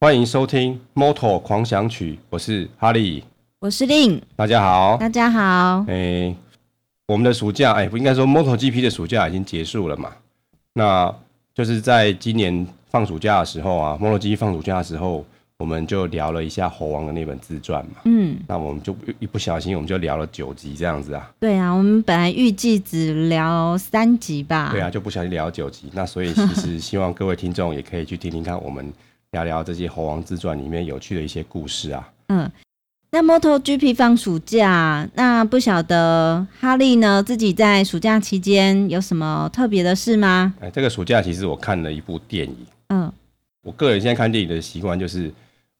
欢迎收听《Motor 狂想曲》，我是哈利，我是令，大家好，大家好。哎、欸，我们的暑假，哎、欸，不应该说 MotoGP 的暑假已经结束了嘛？那就是在今年放暑假的时候啊，MotoGP 放暑假的时候，我们就聊了一下猴王的那本自传嘛。嗯，那我们就一不小心，我们就聊了九集这样子啊。对啊，我们本来预计只聊三集吧。对啊，就不小心聊九集。那所以其实希望各位听众也可以去听听看我们。聊聊这些猴王自传里面有趣的一些故事啊。嗯，那 MotoGP 放暑假，那不晓得哈利呢自己在暑假期间有什么特别的事吗？哎，这个暑假其实我看了一部电影。嗯，我个人现在看电影的习惯就是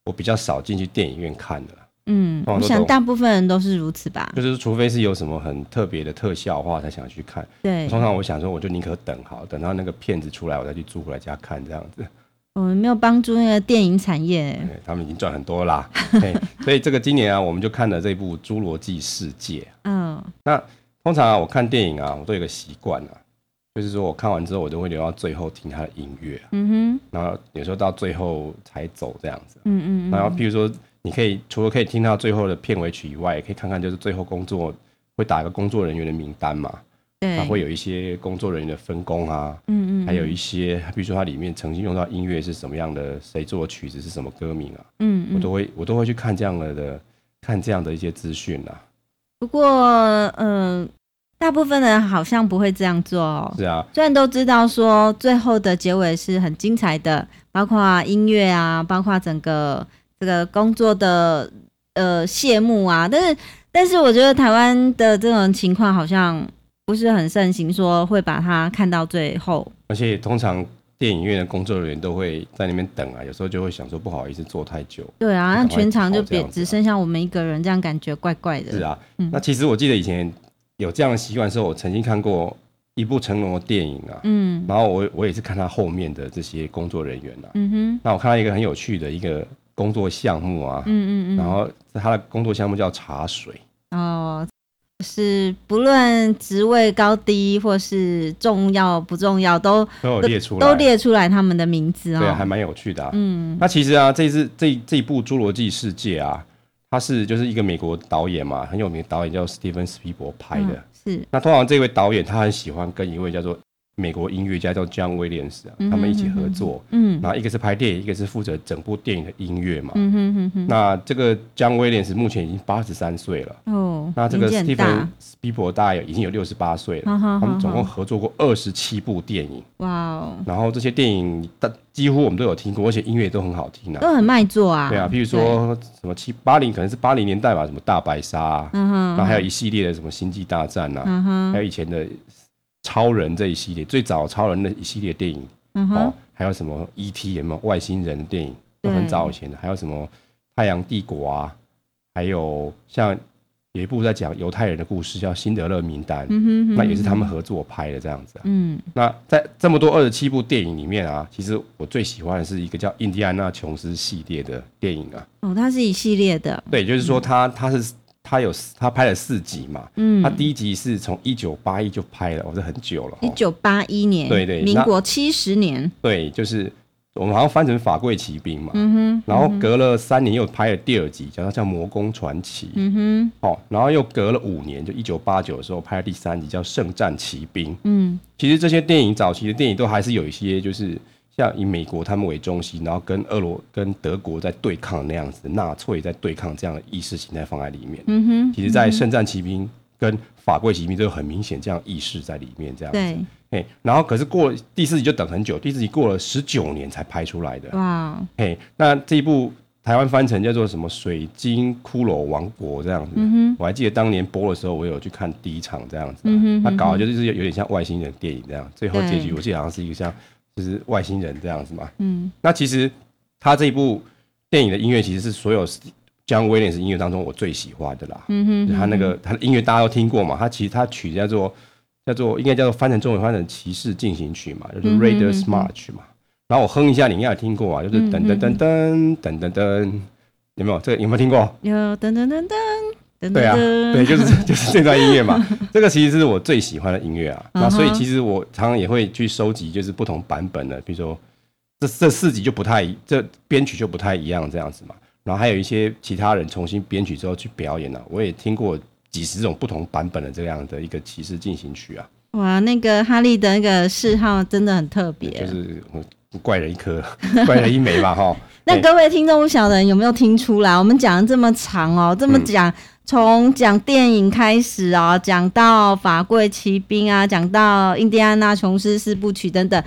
我比较少进去电影院看的。嗯，我想大部分人都是如此吧。就是除非是有什么很特别的特效的话，才想去看。对，通常我想说，我就宁可等好，等到那个片子出来，我再去租回来家看这样子。我们没有帮助那个电影产业，他们已经赚很多啦。所以这个今年啊，我们就看了这部《侏罗纪世界》。嗯，那通常啊，我看电影啊，我都有个习惯啊，就是说我看完之后，我都会留到最后听他的音乐。嗯哼，然后有时候到最后才走这样子。嗯嗯，然后譬如说，你可以除了可以听到最后的片尾曲以外，也可以看看就是最后工作会打一个工作人员的名单嘛。对，它会有一些工作人员的分工啊，嗯，嗯嗯，还有一些，比如说它里面曾经用到音乐是什么样的，谁做的曲子是什么歌名啊，嗯，嗯，我都会我都会去看这样的的看这样的一些资讯啊。不过，嗯、呃，大部分人好像不会这样做哦。是啊，虽然都知道说最后的结尾是很精彩的，包括音乐啊，包括整个这个工作的呃谢幕啊，但是但是我觉得台湾的这种情况好像。不是很盛行，说会把它看到最后。而且通常电影院的工作人员都会在那边等啊，有时候就会想说不好意思坐太久。对啊，那全场就别只剩下我们一个人，这样感觉怪怪的。是啊，嗯、那其实我记得以前有这样的习惯的时候，我曾经看过一部成龙的电影啊，嗯，然后我我也是看他后面的这些工作人员啊，嗯哼，那我看到一个很有趣的一个工作项目啊，嗯嗯嗯，然后他的工作项目叫茶水哦。是不论职位高低或是重要不重要，都都有列出来，都列出来他们的名字哦。对，还蛮有趣的啊。嗯，那其实啊，这次这这一部《侏罗纪世界》啊，它是就是一个美国导演嘛，很有名的导演叫史蒂芬·斯皮伯拍的。嗯，是。那通常这位导演他很喜欢跟一位叫做。美国音乐家叫 John Williams 啊，他们一起合作，嗯，然后一个是拍电影，一个是负责整部电影的音乐嘛，嗯哼哼哼。那这个 John Williams 目前已经八十三岁了，哦，那这个 Steven Spielberg 大概已经有六十八岁了，他们总共合作过二十七部电影，哇哦，然后这些电影大几乎我们都有听过，而且音乐都很好听啊，都很卖座啊，对啊，譬如说什么七八零可能是八零年代吧，什么大白鲨，嗯哼，然后还有一系列的什么星际大战啊，嗯哼，还有以前的。超人这一系列，最早超人的一系列电影，嗯、哦，还有什么 E.T. 有没有外星人的电影，都很早以前的，还有什么太阳帝国啊，还有像有一部在讲犹太人的故事，叫《辛德勒名单》，嗯哼嗯哼，那也是他们合作拍的这样子，啊。嗯，那在这么多二十七部电影里面啊，其实我最喜欢的是一个叫《印第安纳琼斯》系列的电影啊。哦，它是一系列的。对，就是说它它是。他有他拍了四集嘛，嗯，他第一集是从一九八一就拍了，我是很久了，一九八一年，对对，民国七十年，对，就是我们好像翻成法贵骑兵嘛，嗯哼，然后隔了三年又拍了第二集，叫它叫魔宫传奇，嗯哼，哦，然后又隔了五年，就一九八九的时候拍了第三集叫圣战骑兵，嗯，其实这些电影早期的电影都还是有一些就是。像以美国他们为中心，然后跟俄罗跟德国在对抗那样子，纳粹在对抗这样的意识形态放在里面。嗯哼，其实，在《圣战骑兵》跟《法柜骑兵》都有很明显这样意识在里面，这样子。对。哎，然后可是过第四集就等很久，第四集过了十九年才拍出来的。哇。嘿，那这一部台湾翻成叫做什么《水晶骷髅王国》这样子。嗯哼。我还记得当年播的时候，我有去看第一场这样子。嗯哼。他搞的就是有点像外星人电影这样，最后结局我记得好像是一个像。就是外星人这样子嘛，嗯，那其实他这一部电影的音乐其实是所有 John Williams 音乐当中我最喜欢的啦，嗯哼，他那个他的音乐大家都听过嘛，他其实他曲叫做叫做应该叫做翻成中文翻成骑士进行曲嘛，就是 Raiders March 嘛，然后我哼一下，你应该有听过啊，就是噔噔噔噔噔噔噔，有没有？这个有没有听过？有噔噔噔噔。对啊，对，就是 就是这段音乐嘛。这个其实是我最喜欢的音乐啊。那所以其实我常常也会去收集，就是不同版本的，比如说这这四集就不太，这编曲就不太一样这样子嘛。然后还有一些其他人重新编曲之后去表演了、啊，我也听过几十种不同版本的这样的一个骑士进行曲啊。哇，那个哈利的那个嗜好真的很特别，就是怪人一颗，怪人一枚吧哈。那各位听众不晓得有没有听出来？我们讲的这么长哦，这么讲，从讲电影开始哦，讲到法柜奇兵啊，讲到印第安纳琼斯四部曲等等，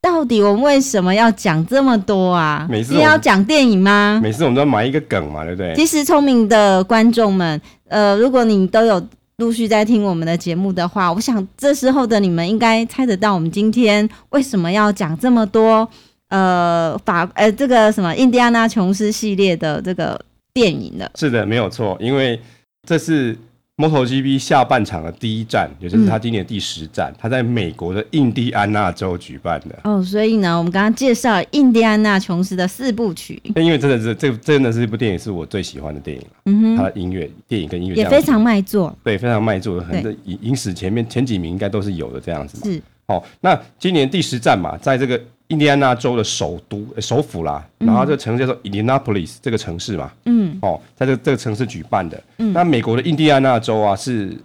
到底我们为什么要讲这么多啊？每次要讲电影吗？每次我们都要埋一个梗嘛，对不对？其实聪明的观众们，呃，如果你都有陆续在听我们的节目的话，我想这时候的你们应该猜得到，我们今天为什么要讲这么多。呃，法呃，这个什么印第安纳琼斯系列的这个电影的，是的，没有错，因为这是 MotoGP 下半场的第一站，也就是他今年第十站，他、嗯、在美国的印第安纳州举办的。哦，所以呢，我们刚刚介绍印第安纳琼斯的四部曲，那因为真的是这真的是一部电影，是我最喜欢的电影。嗯哼，他的音乐电影跟音乐也非常卖座，对，非常卖座，很多影影史前面前几名应该都是有的这样子嘛。是，好、哦，那今年第十站嘛，在这个。印第安纳州的首都、欸、首府啦，然后这个城市叫做 Indianapolis 这个城市嘛，嗯，哦，在这个这个城市举办的。嗯，那美国的印第安纳州啊，是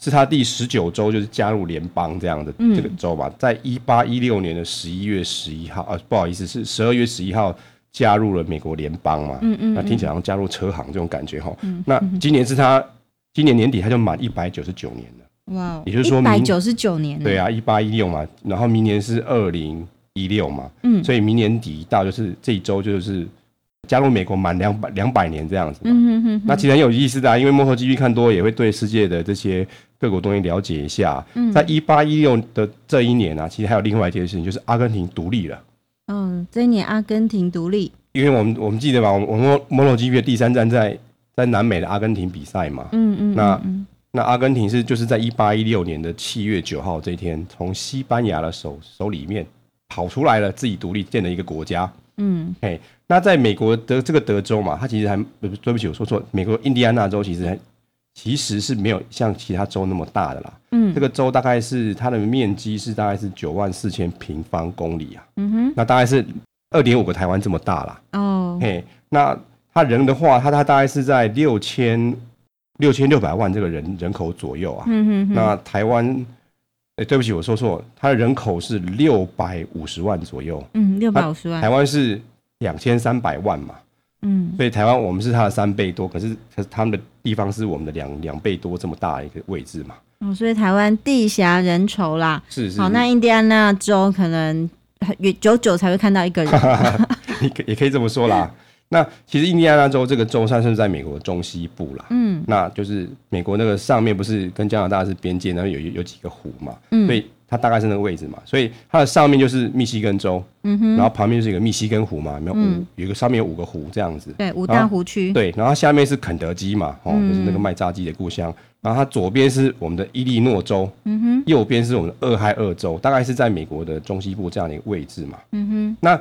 是他第十九州，就是加入联邦这样的这个州嘛，在一八一六年的十一月十一号，啊，不好意思，是十二月十一号加入了美国联邦嘛，嗯嗯，那听起来好像加入车行这种感觉哈。嗯，那今年是他今年年底他就满一百九十九年了，哇，也就是说一百九十九年，对啊，一八一六嘛，然后明年是二零。一六嘛，嗯，所以明年底一到就是这一周就是加入美国满两百两百年这样子嘛，嗯哼哼哼，那其实很有意思的啊，因为 MotoGP 看多也会对世界的这些各国东西了解一下。嗯，在一八一六的这一年啊，其实还有另外一件事情，就是阿根廷独立了。嗯，这一年阿根廷独立，因为我们我们记得吧，我们我们 MotoGP 的第三站在在南美的阿根廷比赛嘛，嗯嗯，那那阿根廷是就是在一八一六年的七月九号这一天，从西班牙的手手里面。跑出来了，自己独立建了一个国家。嗯，嘿，那在美国的这个德州嘛，它其实还对不起，我说错，美国印第安纳州其实还其实是没有像其他州那么大的啦。嗯，这个州大概是它的面积是大概是九万四千平方公里啊。嗯哼，那大概是二点五个台湾这么大啦。哦，嘿，那他人的话，他他大概是在六千六千六百万这个人人口左右啊。嗯哼，那台湾。哎、欸，对不起，我说错，它的人口是六百五十万左右。嗯，六百五十万。台湾是两千三百万嘛。嗯，所以台湾我们是它的三倍多，可是可是他们的地方是我们的两两倍多这么大一个位置嘛。哦，所以台湾地狭人稠啦。是是，是。好，那印第安纳州可能久久才会看到一个人。你可也可以这么说啦。那其实印第安纳州这个州算是在美国中西部啦，嗯，那就是美国那个上面不是跟加拿大是边界，然后有有几个湖嘛，嗯，所以它大概是那个位置嘛，所以它的上面就是密西根州，嗯哼，然后旁边就是一个密西根湖嘛，有五、嗯、有一个上面有五个湖这样子，对，五大湖区，对，然后下面是肯德基嘛，哦，就是那个卖炸鸡的故乡，然后它左边是我们的伊利诺州，嗯哼，右边是我们的俄亥俄州，大概是在美国的中西部这样的一个位置嘛，嗯哼，那。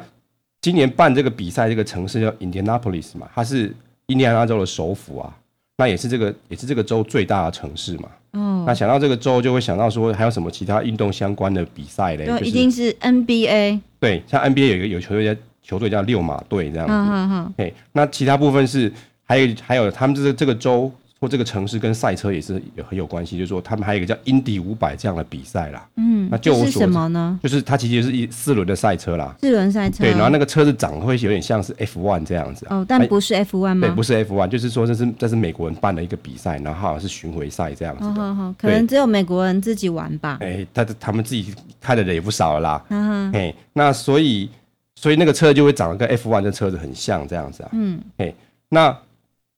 今年办这个比赛，这个城市叫 Indianapolis 嘛，它是印第安纳州的首府啊，那也是这个也是这个州最大的城市嘛。嗯，那想到这个州，就会想到说还有什么其他运动相关的比赛嘞？就一定是 NBA。对，像 NBA 有一个有球队叫球队叫六马队这样子。嗯嗯嗯。哎，那其他部分是还有还有他们这个这个州。或这个城市跟赛车也是有很有关系，就是说他们还有一个叫 Indy 五百这样的比赛啦。嗯，那就我所知，是什么呢？就是它其实是一四轮的赛车啦。四轮赛车。对，然后那个车子长得会有点像是 F one 这样子。哦，但不是 F one 吗？对，不是 F one，就是说这是这是美国人办的一个比赛，然后好像是巡回赛这样子。好好好，可能只有美国人自己玩吧。哎，他他们自己开的人也不少了啦。嗯哼。哎，那所以所以那个车就会长得跟 F one 的车子很像这样子啊。嗯。哎，那。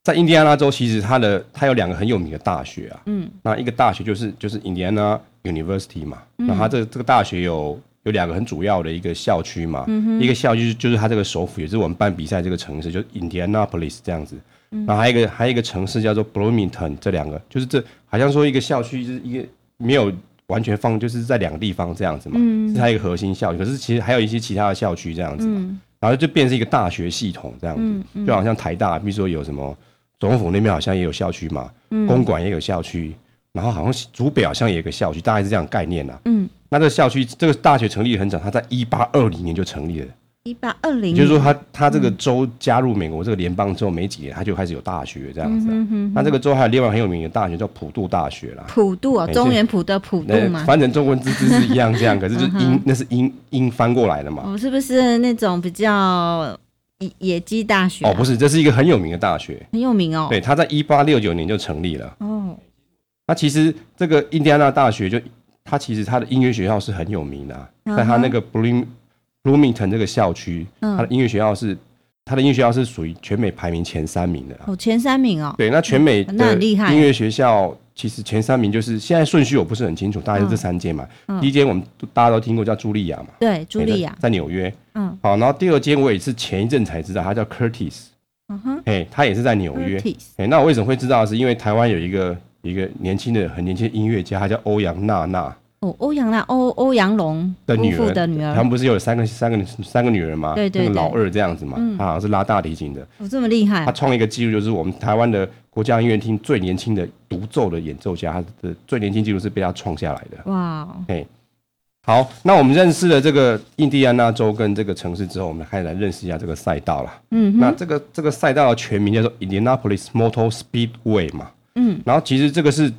在印第安纳州，其实它的它有两个很有名的大学啊，嗯，那一个大学就是就是印第安纳 University 嘛，嗯、然后它这这个大学有有两个很主要的一个校区嘛，嗯、哼。一个校区就是它这个首府，也是我们办比赛这个城市，就是 Indianapolis 这样子，嗯、然后还有一个还有一个城市叫做 Bloomington，这两个就是这好像说一个校区就是一个没有完全放，就是在两个地方这样子嘛，嗯、是它一个核心校区，可是其实还有一些其他的校区这样子嘛，嗯、然后就变成一个大学系统这样子，嗯嗯、就好像台大，比如说有什么。总统府那边好像也有校区嘛，嗯、公馆也有校区，然后好像竹北好像也有个校区，大概是这样概念呐。嗯，那这个校区，这个大学成立很早，它在一八二零年就成立了。一八二零，就是说他他这个州加入美国这个联邦之后没几年，他就开始有大学这样子、嗯哼。那、这个州还有另外很有名的大学叫普渡大学啦。普渡啊，中原普的普渡嘛。反正中文字字是一样这样，可是就是音 那是英英翻过来的嘛。哦，是不是那种比较野野鸡大学、啊？哦，不是，这是一个很有名的大学，很有名哦。对，他在一八六九年就成立了。哦，那其实这个印第安纳大学就他其实他的音乐学校是很有名的、啊，在他那个 Bloom。Bloomington 这个校区，它的音乐学校是，它的音乐学校是属于全美排名前三名的哦，前三名哦。对，那全美的音乐学校其实前三名就是现在顺序我不是很清楚，大概是这三间嘛。第一间我们大家都听过叫茱莉亚嘛，对，茱莉亚在纽约。嗯，好，然后第二间我也是前一阵才知道，它叫 Curtis。嗯哼，哎，它也是在纽约。哎，那我为什么会知道？是因为台湾有一个一个年轻的很年轻的音乐家，他叫欧阳娜娜。哦，欧阳娜，欧欧阳龙的女儿的女儿，他们不是有三个三个三个女儿吗？对对，对，那个老二这样子嘛，嗯、他好像是拉大提琴的。哦，这么厉害！他创一个记录，就是我们台湾的国家音乐厅最年轻的独奏的演奏家，他的最年轻记录是被他创下来的。哇，哎，好，那我们认识了这个印第安纳州跟这个城市之后，我们开始来认识一下这个赛道了。嗯，那这个这个赛道的全名叫做 Indianapolis Motor Speedway 嘛。嗯，然后其实这个是。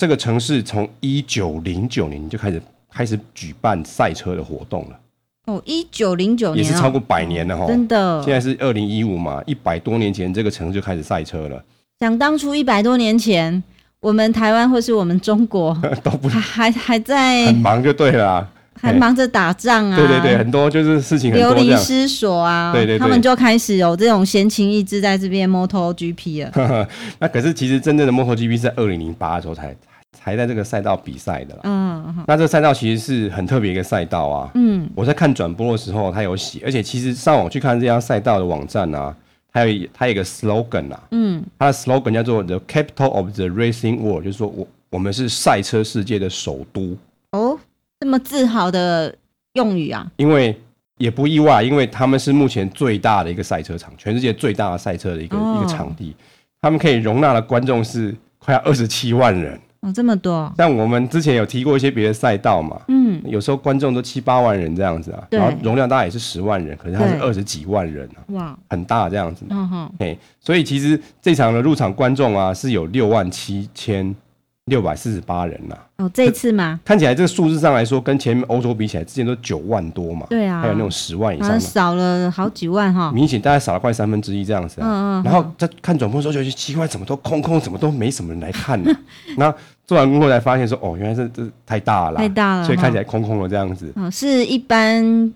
这个城市从一九零九年就开始开始举办赛车的活动了。哦，一九零九年也是超过百年了哈、哦，真的。现在是二零一五嘛，一百多年前这个城市就开始赛车了。想当初一百多年前，我们台湾或是我们中国 都不还还还在很忙就对了、啊。还忙着打仗啊！对对对，很多就是事情很多流离失所啊！对对对，他们就开始有这种闲情逸致在这边 MotoGP 了。那可是其实真正的 MotoGP 是在二零零八的时候才才在这个赛道比赛的。嗯，那这个赛道其实是很特别一个赛道啊。嗯，我在看转播的时候，他有写，而且其实上网去看这家赛道的网站啊，它有它有一个 slogan 啊。嗯，它的 slogan 叫做 The Capital of the Racing World，就是说我我们是赛车世界的首都。哦。这么自豪的用语啊！因为也不意外，因为他们是目前最大的一个赛车场，全世界最大的赛车的一个、哦、一个场地，他们可以容纳的观众是快要二十七万人哦，这么多！像我们之前有提过一些别的赛道嘛，嗯，有时候观众都七八万人这样子啊，然后容量大概也是十万人，可是它是二十几万人啊，哇，很大这样子，嗯哼，诶，所以其实这场的入场观众啊是有六万七千。六百四十八人呐、啊！哦，这一次吗？看起来这个数字上来说，跟前面欧洲比起来，之前都九万多嘛。对啊，还有那种十万以上的，少了好几万哈。明显大概少了快三分之一这样子啊。嗯嗯。然后在看转播的时候，就觉得奇怪，怎么都空空，怎么都没什么人来看呢？然后做完工作才发现说，哦，原来是这太大了，太大了，所以看起来空空的这样子。嗯，是一般。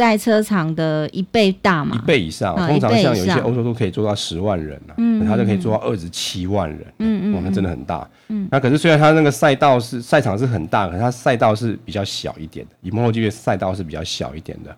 赛车场的一倍大嘛？一倍以上，通常像有一些欧洲都可以做到十万人啊，嗯，它就可以做到二十七万人，嗯嗯，哇，那真的很大，嗯。那可是虽然它那个赛道是赛场是很大，可是它赛道是比较小一点的，以 MotoGP 的赛道是比较小一点的。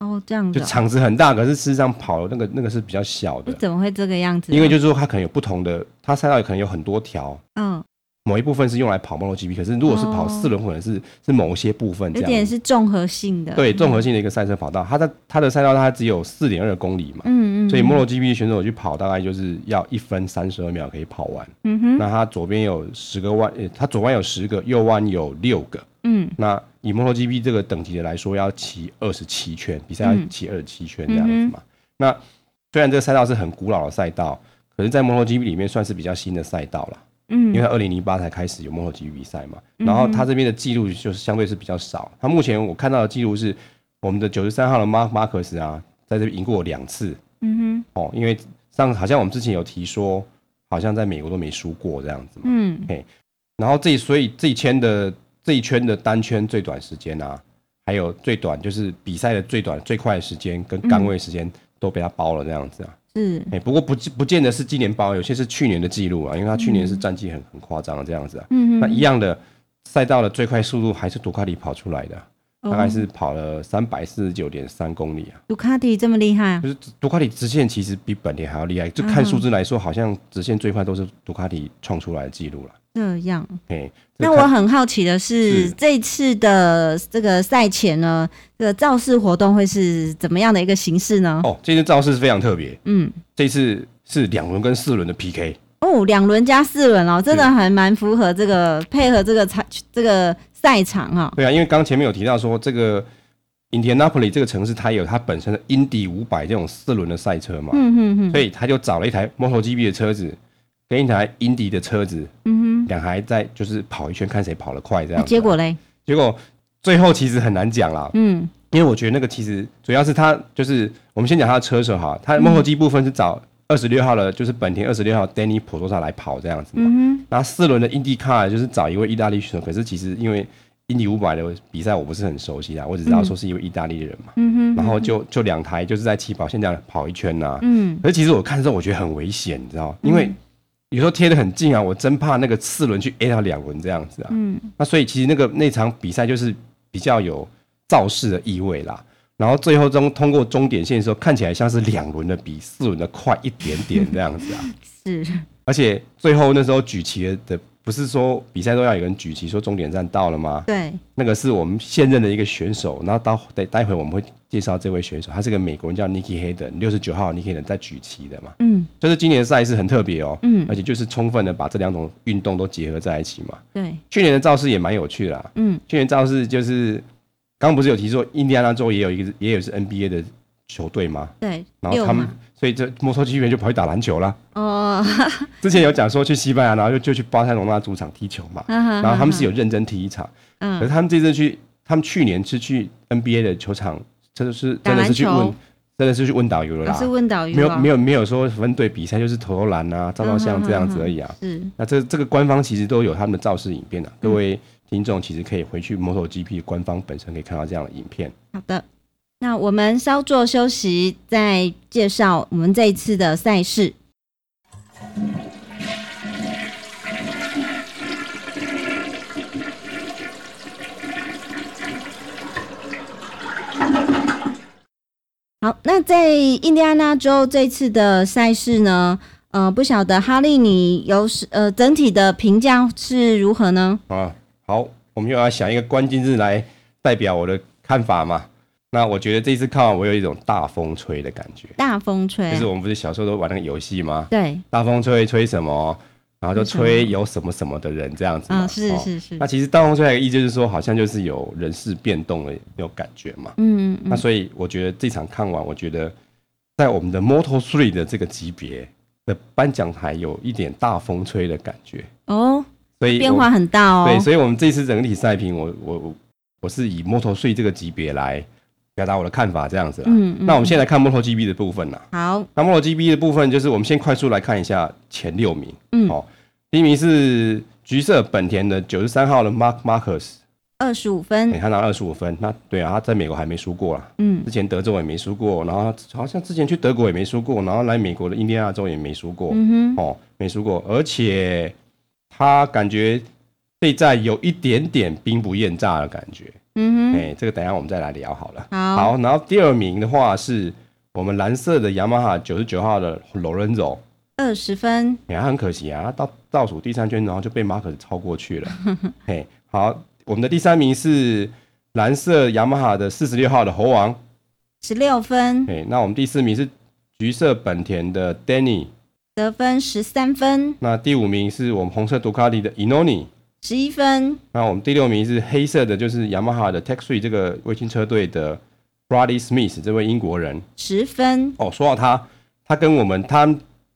哦，这样子，就场子很大，可是事实上跑的那个那个是比较小的。怎么会这个样子？因为就是说它可能有不同的，它赛道也可能有很多条，嗯。某一部分是用来跑 MotoGP，可是如果是跑四轮，可能是是某一些部分这样。有点是综合性的。对，综合性的一个赛车跑道，它的它的赛道它只有四点二公里嘛。嗯嗯。所以 MotoGP 选手去跑，大概就是要一分三十二秒可以跑完。嗯哼。那它左边有十个弯，它左弯有十个，右弯有六个。嗯。那以 MotoGP 这个等级的来说，要骑二十七圈，比赛要骑二十七圈这样子嘛。那虽然这个赛道是很古老的赛道，可是，在 MotoGP 里面算是比较新的赛道了。嗯，因为他二零零八才开始有 MotoGP 比赛嘛，然后他这边的记录就是相对是比较少。他目前我看到的记录是，我们的九十三号的马马克斯啊，在这边赢过两次。嗯哼，哦，因为上好像我们之前有提说，好像在美国都没输过这样子嘛。嗯，嘿，然后这所以这一圈的这一圈的单圈最短时间啊，还有最短就是比赛的最短最快的时间跟杆位时间都被他包了这样子啊。是，哎，不过不不见得是今年包，有些是去年的记录啊，因为他去年是战绩很很夸张的这样子啊。嗯嗯。那一样的赛道的最快速度还是杜卡迪跑出来的，大概是跑了三百四十九点三公里啊。杜卡迪这么厉害？啊就是杜卡迪直线其实比本田还要厉害，就看数字来说，好像直线最快都是杜卡迪创出来的记录了。这样，那我很好奇的是，是这次的这个赛前呢，这个造势活动会是怎么样的一个形式呢？哦，这次造势是非常特别，嗯，这次是两轮跟四轮的 PK。哦，两轮加四轮哦，真的还蛮符合这个配合这个赛这个赛场哈。对啊，因为刚前面有提到说这个。Indianapolis 这个城市，它有它本身的 Indy 五百这种四轮的赛车嘛，嗯哼哼，所以他就找了一台 MotoGP 的车子跟一台 Indy 的车子，嗯哼，两台在就是跑一圈，看谁跑得快这样。结果嘞？结果最后其实很难讲啦，嗯，因为我觉得那个其实主要是他就是我们先讲他的车手哈，他 MotoGP 部分是找二十六号的，就是本田二十六号 Dani Pedrosa 来跑这样子嘛，嗯哼，然后四轮的 IndyCar 就是找一位意大利选手，可是其实因为印第五百的比赛我不是很熟悉啊，我只知道说是一位意大利人嘛，嗯哼，然后就就两台就是在起跑线这样跑一圈呐，嗯，可是其实我看的时候我觉得很危险，你知道吗？因为有时候贴的很近啊，我真怕那个四轮去 A 到两轮这样子啊，嗯，那所以其实那个那场比赛就是比较有造势的意味啦，然后最后中通过终点线的时候，看起来像是两轮的比四轮的快一点点这样子啊，是，而且最后那时候举旗的。不是说比赛都要有人举旗说终点站到了吗？对，那个是我们现任的一个选手，然后到待待会我们会介绍这位选手，他是个美国人叫 Nicky Hayden，六十九号 Nicky Hayden 在举旗的嘛。嗯，就是今年的赛事很特别哦。嗯，而且就是充分的把这两种运动都结合在一起嘛。对，去年的造势也蛮有趣的啦。嗯，去年造势就是刚刚不是有提说印第安纳州也有一个也有是 NBA 的球队吗？对，然后他们。所以这摩托机员就跑去打篮球了。哦，之前有讲说去西班牙，然后就就去巴塞罗那主场踢球嘛。然后他们是有认真踢一场。嗯。可是他们这次去，他们去年是去 NBA 的球场，真的是真的是去问，真的是去问导游了啦。是问导游。没有没有没有说分队比赛，就是投投篮啊，照照相这样子而已啊。是。那这这个官方其实都有他们的造势影片的，各位听众其实可以回去 MotoGP 官方本身可以看到这样的影片。好的。那我们稍作休息，再介绍我们这一次的赛事。好，那在印第安纳州这次的赛事呢，呃，不晓得哈利你有呃整体的评价是如何呢？啊，好，我们又要想一个关键字来代表我的看法嘛。那我觉得这次看完，我有一种大风吹的感觉。大风吹，就是我们不是小时候都玩那个游戏吗？对。大风吹，吹什么？然后就吹有什么什么的人这样子嘛。啊，是是是。那其实大风吹的意思就是说，好像就是有人事变动的那种感觉嘛。嗯嗯。那所以我觉得这场看完，我觉得在我们的 Moto3 的这个级别的颁奖台有一点大风吹的感觉。哦。所以变化很大哦。对，所以我们这次整体赛评，我我我是以 Moto3 这个级别来。表达我的看法，这样子啦。嗯，嗯，那我们先来看 MotoGP 的部分啦。好，那 MotoGP 的部分就是我们先快速来看一下前六名。嗯，好，第一名是橘色本田的九十三号的 Mark Marcus 二十五分。他拿二十五分。那对啊，他在美国还没输过啦。嗯，之前德州也没输过，然后好像之前去德国也没输过，然后来美国的印第安纳州也没输过。嗯哼，哦，没输过，而且他感觉这赛有一点点兵不厌诈的感觉。嗯哼，哎、欸，这个等一下我们再来聊好了。好，好，然后第二名的话是我们蓝色的雅马哈九十九号的 Lorenzo，二十分。哎、欸，很可惜啊，他到倒数第三圈，然后就被马可斯超过去了。嘿，好，我们的第三名是蓝色雅马哈的四十六号的猴王，十六分。哎，那我们第四名是橘色本田的 Danny，得分十三分。那第五名是我们红色杜卡迪的 Iannone。十一分。那我们第六名是黑色的，就是雅马哈的 Tech Three 这个卫星车队的 Bradley Smith 这位英国人，十分。哦，说到他，他跟我们他。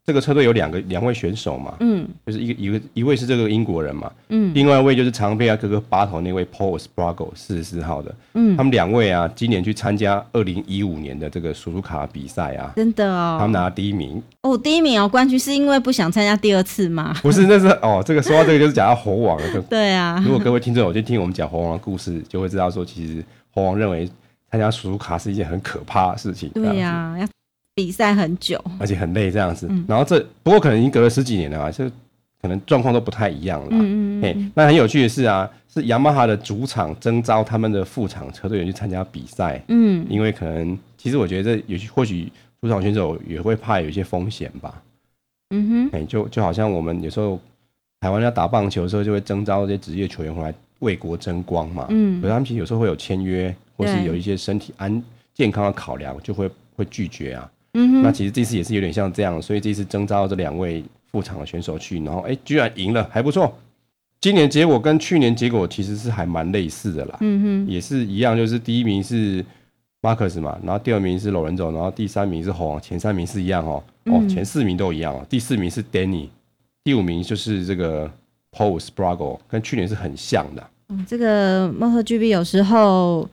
这个车队有两个两位选手嘛，嗯，就是一个一个一位是这个英国人嘛，嗯，另外一位就是常被他哥哥拔头那位 Pol Espargaro 四十四号的，嗯，他们两位啊，今年去参加二零一五年的这个苏苏卡比赛啊，真的哦，他们拿了第一名，哦，第一名哦，冠军是因为不想参加第二次吗？不是，那是哦，这个说到这个就是讲到猴王了，对啊，如果各位听众有去听我们讲猴王的故事，就会知道说，其实猴王认为参加苏苏卡是一件很可怕的事情，对呀、啊。比赛很久，而且很累，这样子。嗯、然后这不过可能已经隔了十几年了啊，就可能状况都不太一样了。嗯嗯嗯。那很有趣的是啊，是雅马哈的主场征召他们的副厂车队员去参加比赛。嗯。因为可能，其实我觉得这有些或许主场选手也会怕有一些风险吧。嗯哼。哎，就就好像我们有时候台湾要打棒球的时候，就会征召这些职业球员回来为国争光嘛。嗯。可是他们其实有时候会有签约，或是有一些身体安健康的考量，就会会拒绝啊。嗯哼，那其实这次也是有点像这样，所以这次征召这两位副场的选手去，然后哎、欸，居然赢了，还不错。今年结果跟去年结果其实是还蛮类似的啦，嗯哼，也是一样，就是第一名是 Marcus 嘛，然后第二名是 Lorenzo，然后第三名是红，前三名是一样哦，嗯、哦，前四名都一样哦，第四名是 Danny，第五名就是这个 Pol Espargaro，跟去年是很像的。嗯，这个 MotoGP 有时候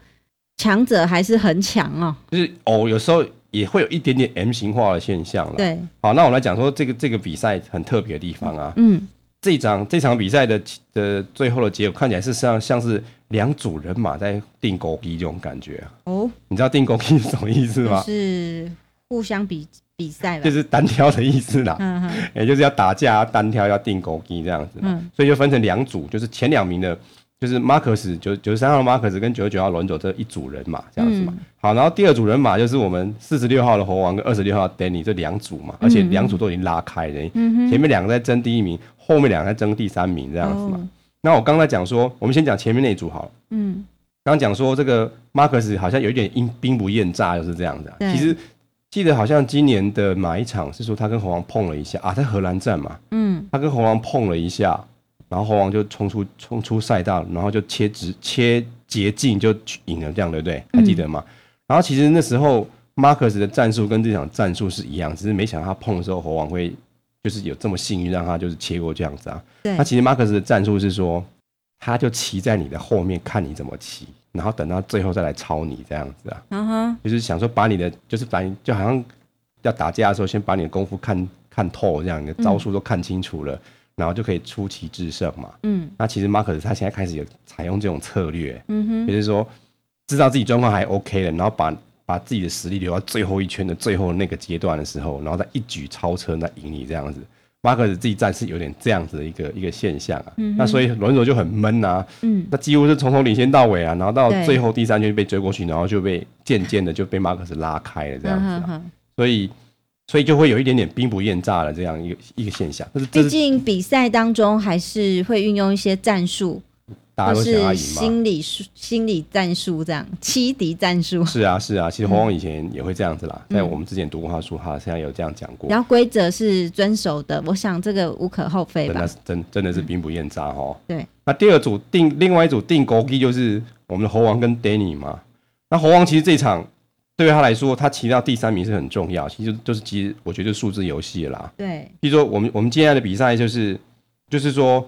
强者还是很强哦，就是哦，有时候也会有一点点 M 型化的现象了。对，好，那我们来讲说这个这个比赛很特别的地方啊，嗯，这场这场比赛的的最后的结果看起来是像像是。两组人马在钉孤枝这种感觉啊！哦，你知道钉孤枝是什么意思吗？是互相比比赛，就是单挑的意思啦。嗯哼，也就是要打架，单挑要钉孤枝这样子。嗯，所以就分成两组，就是前两名的，就是 Marcus 九九十三号 Marcus 跟九十九号 Lorenzo 这一组人马这样子嘛。嗯、好，然后第二组人马就是我们四十六号的猴王跟二十六号 Danny 这两组嘛，而且两组都已经拉开了。嗯，前面两个在争第一名，后面两个在争第三名这样子嘛。哦那我刚才讲说，我们先讲前面那组好了。嗯，刚讲说这个马克斯好像有一点因兵不厌诈，就是这样子。啊其实记得好像今年的哪一场是说他跟猴王碰了一下啊，在荷兰站嘛。嗯，他跟猴王碰了一下，然后猴王就冲出冲出赛道，然后就切直切捷径就赢了，这样对不对？还记得吗？嗯、然后其实那时候马克斯的战术跟这场战术是一样，只是没想到他碰的时候猴王会。就是有这么幸运让他就是切过这样子啊，对。那其实马克斯的战术是说，他就骑在你的后面看你怎么骑，然后等到最后再来抄你这样子啊。嗯哼。就是想说把你的就是反正就好像要打架的时候，先把你的功夫看看透，这样你的招数都看清楚了，嗯、然后就可以出奇制胜嘛。嗯。那其实马克斯他现在开始有采用这种策略，嗯哼，就是说知道自己状况还 OK 了，然后把。把自己的实力留到最后一圈的最后那个阶段的时候，然后再一举超车，再赢你这样子。马克斯自己战是有点这样子的一个一个现象啊。嗯、那所以轮轴就很闷啊。嗯。那几乎是从头领先到尾啊，然后到最后第三圈被追过去，然后就被渐渐的就被马克斯拉开了这样子、啊。嗯、所以，所以就会有一点点兵不厌诈的这样一个一个现象。毕竟比赛当中还是会运用一些战术。大家都想要赢嘛？心理、心理战术这样，欺敌战术。是啊，是啊，其实猴王以前也会这样子啦，嗯、在我们之前读过他书，他现在有这样讲过。然后规则是遵守的，我想这个无可厚非吧。那是真真的是兵不厌诈哦。对。那第二组定另外一组钉孤枝就是我们的猴王跟 Danny 嘛。那猴王其实这场对于他来说，他骑到第三名是很重要，其实就是其实我觉得数字游戏啦。对。比如说我们我们今天的比赛就是就是说。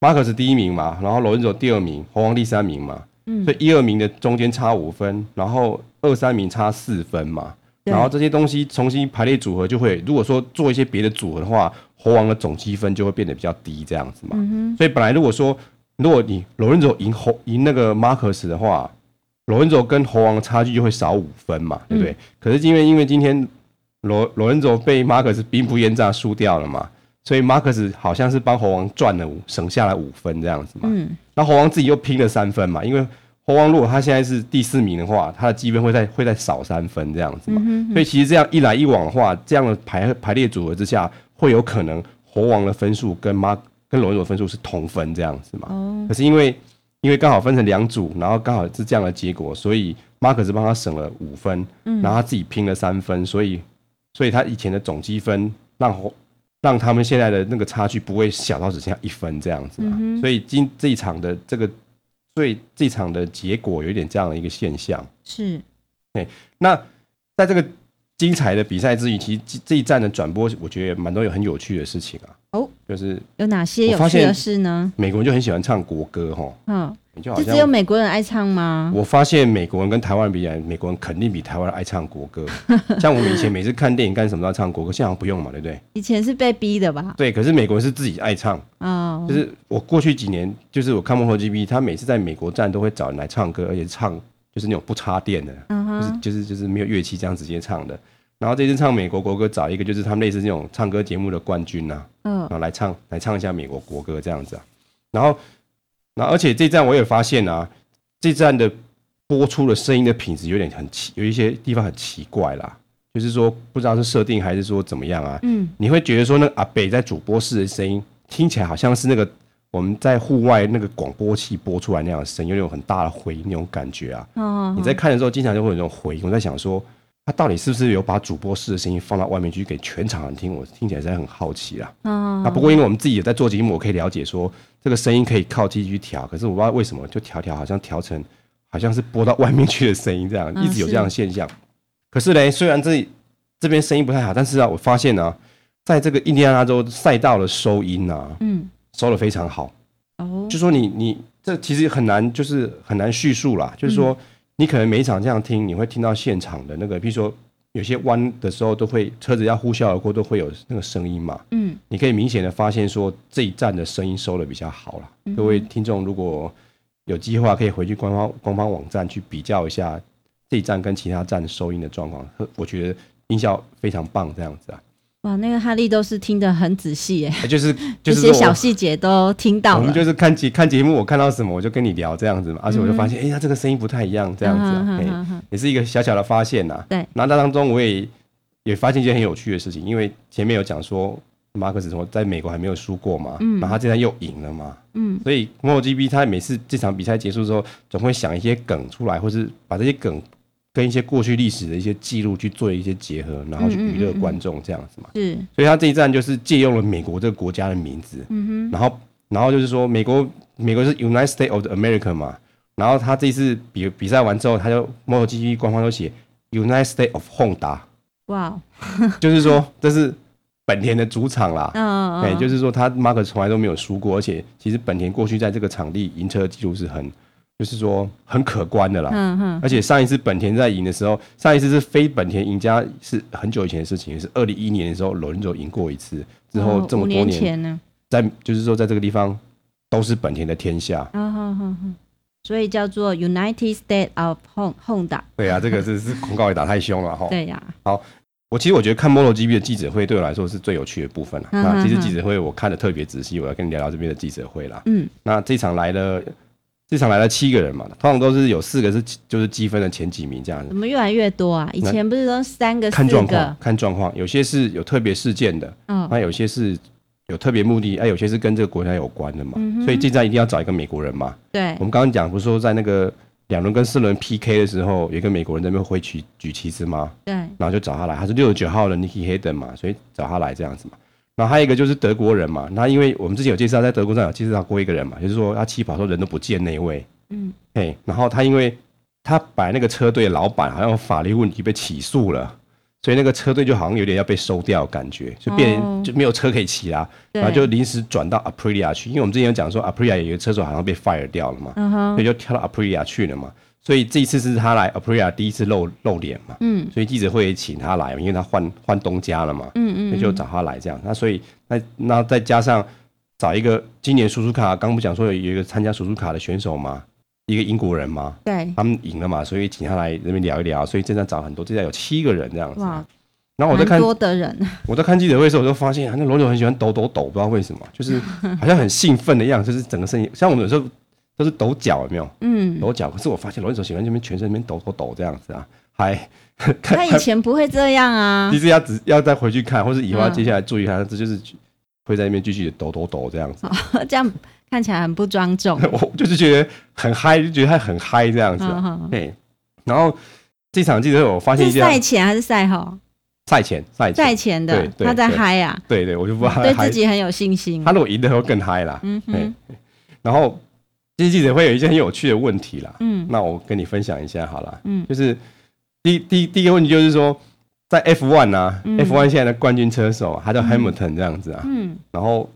马克是第一名嘛，然后罗恩佐第二名，猴王第三名嘛，嗯，所以一二名的中间差五分，然后二三名差四分嘛，然后这些东西重新排列组合就会，如果说做一些别的组合的话，猴王的总积分就会变得比较低，这样子嘛。嗯、哼所以本来如果说如果你罗恩佐赢猴赢那个马克斯的话，罗恩佐跟猴王的差距就会少五分嘛，对不对？嗯、可是因为因为今天罗罗恩佐被马克斯兵不厌诈输掉了嘛。所以马克斯好像是帮猴王赚了五，省下来五分这样子嘛。嗯。那猴王自己又拼了三分嘛，因为猴王如果他现在是第四名的话，他的积分会再会再少三分这样子嘛。所以其实这样一来一往的话，这样的排排列组合之下，会有可能猴王的分数跟马跟罗恩佐的分数是同分这样子嘛。哦。可是因为因为刚好分成两组，然后刚好是这样的结果，所以马可是帮他省了五分，嗯。然后他自己拼了三分，所以所以他以前的总积分让猴。让他们现在的那个差距不会小到只剩下一分这样子啊，所以今这一场的这个，所以这一场的结果有一点这样的一个现象。是，对。那在这个精彩的比赛之余，其实这一站的转播，我觉得蛮多有很有趣的事情啊。哦，就是有哪些有趣的事呢？美国人就很喜欢唱国歌哈。嗯。就只有美国人爱唱吗？我发现美国人跟台湾人比起来，美国人肯定比台湾人爱唱国歌。像我们以前每次看电影干什么都要唱国歌，现在好像不用嘛，对不对？以前是被逼的吧？对，可是美国人是自己爱唱。哦。就是我过去几年，就是我看 MotoGP，他每次在美国站都会找人来唱歌，而且唱就是那种不插电的，嗯、就是就是就是没有乐器这样直接唱的。然后这次唱美国国歌，找一个就是他们类似这种唱歌节目的冠军呐、啊，嗯，然后来唱来唱一下美国国歌这样子啊。然后，那而且这站我也发现啊。这站的播出的声音的品质有点很奇，有一些地方很奇怪啦，就是说不知道是设定还是说怎么样啊？嗯，你会觉得说那阿北在主播室的声音听起来好像是那个我们在户外那个广播器播出来那样的声音，有很大的回音那种感觉啊。哦，你在看的时候经常就会有那种回音，我在想说他到底是不是有把主播室的声音放到外面去给全场人听？我听起来是很好奇啦。哦，啊，不过因为我们自己也在做节目，我可以了解说。这个声音可以靠机器去调，可是我不知道为什么就调调，好像调成好像是播到外面去的声音，这样一直有这样的现象。可是嘞，虽然这这边声音不太好，但是啊，我发现呢、啊，在这个印第安纳州赛道的收音啊，嗯，收的非常好。哦，就说你你这其实很难，就是很难叙述啦。就是说，你可能每一场这样听，你会听到现场的那个，比如说有些弯的时候，都会车子要呼啸而过，都会有那个声音嘛。嗯，你可以明显的发现说这一站的声音收的比较好了。各位听众，如果有机会，可以回去官方官方网站去比较一下。这一站跟其他站收音的状况，我觉得音效非常棒，这样子啊。哇，那个哈利都是听得很仔细耶，就是 就是这些小细节都听到了。我们就是看节看节目，我看到什么我就跟你聊这样子嘛，而且我就发现，哎、嗯，他、欸、这个声音不太一样，这样子、也是一个小小的发现呐。对，那当中我也也发现一件很有趣的事情，因为前面有讲说马克思说在美国还没有输过嘛，嗯，然后他这站又赢了嘛，嗯，所以 MotoGP 他每次这场比赛结束之后，总会想一些梗出来，或是把这些梗。跟一些过去历史的一些记录去做一些结合，然后去娱乐观众这样子嘛。是，所以他这一站就是借用了美国这个国家的名字。嗯哼。然后，然后就是说美国，美国是 United States of America 嘛。然后他这次比比赛完之后，他就 MotoGP 官方都写 United States of Honda。哇。就是说这是本田的主场啦。嗯嗯。对，就是说他 Mark 从来都没有输过，而且其实本田过去在这个场地赢车的记录是很。就是说很可观的啦，嗯哼，而且上一次本田在赢的时候，上一次是非本田赢家是很久以前的事情，是二零一一年的时候，罗伦佐赢过一次，之后这么多年，前呢，在就是说在这个地方都是本田的天下，嗯哼哼哼，所以叫做 United States of Honda。对啊，这个是是广告也打太凶了哈。对呀，好，我其实我觉得看 MotoGP 的记者会对我来说是最有趣的部分了。那其实记者会我看的特别仔细，我要跟你聊聊这边的记者会啦。嗯，那这场来了。这场来了七个人嘛，通常都是有四个是就是积分的前几名这样子。怎么越来越多啊？以前不是都三个、四个？看状况，看状况。有些是有特别事件的，嗯，那有些是有特别目的，哎，有些是跟这个国家有关的嘛。嗯、所以这站一定要找一个美国人嘛。对。我们刚刚讲不是说在那个两轮跟四轮 PK 的时候，有一个美国人在那边挥旗举旗子吗？对。然后就找他来，他是六十九号的 Nicky Hayden 嘛，所以找他来这样子嘛。然后还有一个就是德国人嘛，那因为我们之前有介绍，在德国上有介绍过一个人嘛，就是说他起跑时候人都不见那一位。嗯，哎，然后他因为他摆那个车队的老板好像有法律问题被起诉了，所以那个车队就好像有点要被收掉感觉，就变成就没有车可以骑啦，然后就临时转到 Aprilia 去，因为我们之前有讲说 Aprilia 有一个车手好像被 fire 掉了嘛，所以就跳到 Aprilia 去了嘛，所以这一次是他来 Aprilia 第一次露露脸嘛，嗯，所以记者会也请他来，因为他换换东家了嘛，嗯嗯，所以就找他来这样，那所以那那再加上找一个今年叔叔卡刚不讲说有有一个参加叔叔卡的选手嘛。一个英国人嘛，对，他们赢了嘛，所以请他来这边聊一聊。所以这站找很多，这站有七个人这样子。哇，然后我在看多的人，我在看记者会的时候，我就发现那罗总很喜欢抖抖抖，不知道为什么，就是好像很兴奋的样子，就是整个身体，像我们有时候都是抖脚，有没有？嗯，抖脚。可是我发现罗总喜欢这边全身这边抖抖抖这样子啊，还 他以前不会这样啊。其实要只要再回去看，或是以后要接下来注意他，这就是会在那边继续抖抖抖这样子。这样。看起来很不庄重，我就是觉得很嗨，就觉得他很嗨这样子。对，然后这场记者会我发现一件赛前还是赛后？赛前，赛赛前的他在嗨呀。对对，我就不知道他对自己很有信心。他如果赢的时候更嗨啦。嗯哼。然后这些记者会有一些很有趣的问题啦。嗯。那我跟你分享一下好了。嗯。就是第第第一个问题就是说，在 F one 啊，F one 现在的冠军车手他叫 Hamilton 这样子啊。嗯。然后。